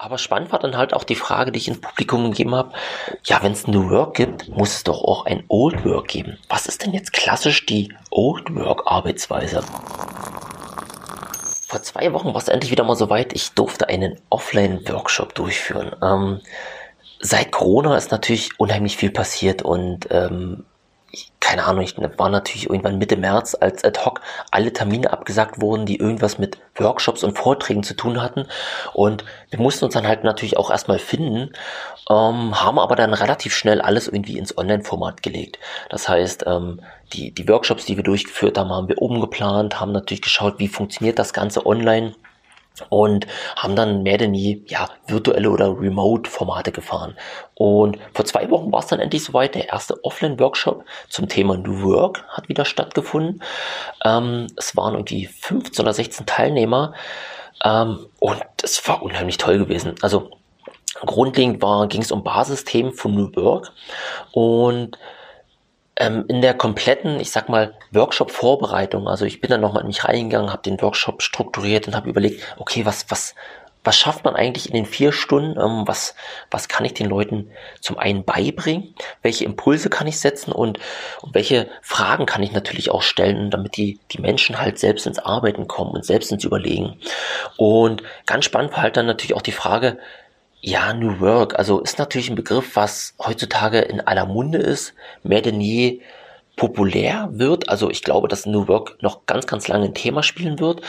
Aber spannend war dann halt auch die Frage, die ich ins Publikum gegeben habe. Ja, wenn es New Work gibt, muss es doch auch ein Old Work geben. Was ist denn jetzt klassisch die Old Work Arbeitsweise? Vor zwei Wochen war es endlich wieder mal soweit. Ich durfte einen Offline-Workshop durchführen. Ähm, seit Corona ist natürlich unheimlich viel passiert und ähm, keine Ahnung, ich war natürlich irgendwann Mitte März, als ad hoc alle Termine abgesagt wurden, die irgendwas mit Workshops und Vorträgen zu tun hatten. Und wir mussten uns dann halt natürlich auch erstmal finden, ähm, haben aber dann relativ schnell alles irgendwie ins Online-Format gelegt. Das heißt, ähm, die, die Workshops, die wir durchgeführt haben, haben wir oben geplant, haben natürlich geschaut, wie funktioniert das Ganze online und haben dann mehr denn nie ja, virtuelle oder Remote-Formate gefahren. Und vor zwei Wochen war es dann endlich soweit. Der erste Offline-Workshop zum Thema New Work hat wieder stattgefunden. Ähm, es waren irgendwie 15 oder 16 Teilnehmer ähm, und es war unheimlich toll gewesen. Also grundlegend ging es um Basisthemen von New Work und ähm, in der kompletten, ich sag mal, Workshop-Vorbereitung, also ich bin dann nochmal in mich reingegangen, habe den Workshop strukturiert und habe überlegt, okay, was, was, was schafft man eigentlich in den vier Stunden? Ähm, was, was kann ich den Leuten zum einen beibringen? Welche Impulse kann ich setzen und, und welche Fragen kann ich natürlich auch stellen, damit die, die Menschen halt selbst ins Arbeiten kommen und selbst ins Überlegen? Und ganz spannend war halt dann natürlich auch die Frage, ja, New Work, also ist natürlich ein Begriff, was heutzutage in aller Munde ist, mehr denn je populär wird. Also ich glaube, dass New Work noch ganz, ganz lange ein Thema spielen wird.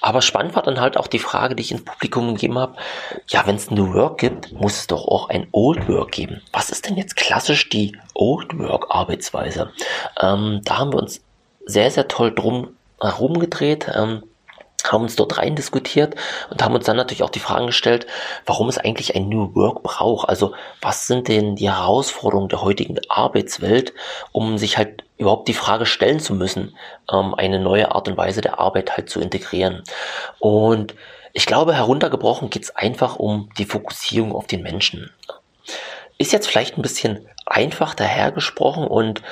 Aber spannend war dann halt auch die Frage, die ich ins Publikum gegeben habe. Ja, wenn es New Work gibt, muss es doch auch ein Old Work geben. Was ist denn jetzt klassisch die Old Work Arbeitsweise? Ähm, da haben wir uns sehr, sehr toll drum herumgedreht. Ähm, haben uns dort rein diskutiert und haben uns dann natürlich auch die Fragen gestellt, warum es eigentlich ein New Work braucht. Also was sind denn die Herausforderungen der heutigen Arbeitswelt, um sich halt überhaupt die Frage stellen zu müssen, ähm, eine neue Art und Weise der Arbeit halt zu integrieren. Und ich glaube, heruntergebrochen geht es einfach um die Fokussierung auf den Menschen. Ist jetzt vielleicht ein bisschen einfach dahergesprochen und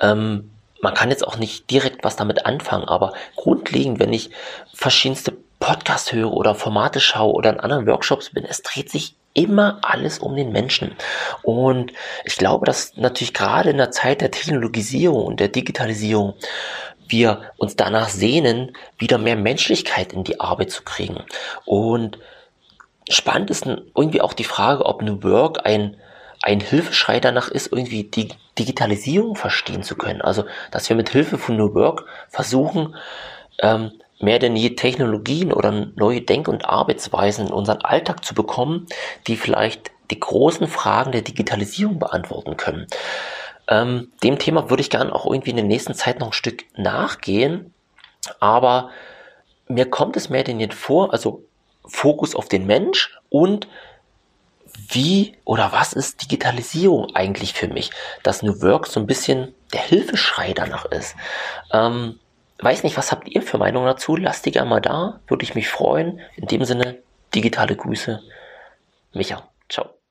ähm, man kann jetzt auch nicht direkt was damit anfangen, aber grundlegend, wenn ich verschiedenste Podcasts höre oder Formate schaue oder in anderen Workshops bin, es dreht sich immer alles um den Menschen. Und ich glaube, dass natürlich gerade in der Zeit der Technologisierung und der Digitalisierung wir uns danach sehnen, wieder mehr Menschlichkeit in die Arbeit zu kriegen. Und spannend ist irgendwie auch die Frage, ob New Work ein ein Hilfeschrei danach ist, irgendwie die Digitalisierung verstehen zu können. Also, dass wir mit Hilfe von New Work versuchen, ähm, mehr denn je Technologien oder neue Denk- und Arbeitsweisen in unseren Alltag zu bekommen, die vielleicht die großen Fragen der Digitalisierung beantworten können. Ähm, dem Thema würde ich gerne auch irgendwie in der nächsten Zeit noch ein Stück nachgehen, aber mir kommt es mehr denn je vor, also Fokus auf den Mensch und wie oder was ist Digitalisierung eigentlich für mich? Dass New Work so ein bisschen der Hilfeschrei danach ist. Ähm, weiß nicht, was habt ihr für Meinung dazu? Lasst die gerne mal da, würde ich mich freuen. In dem Sinne, digitale Grüße. Micha, ciao.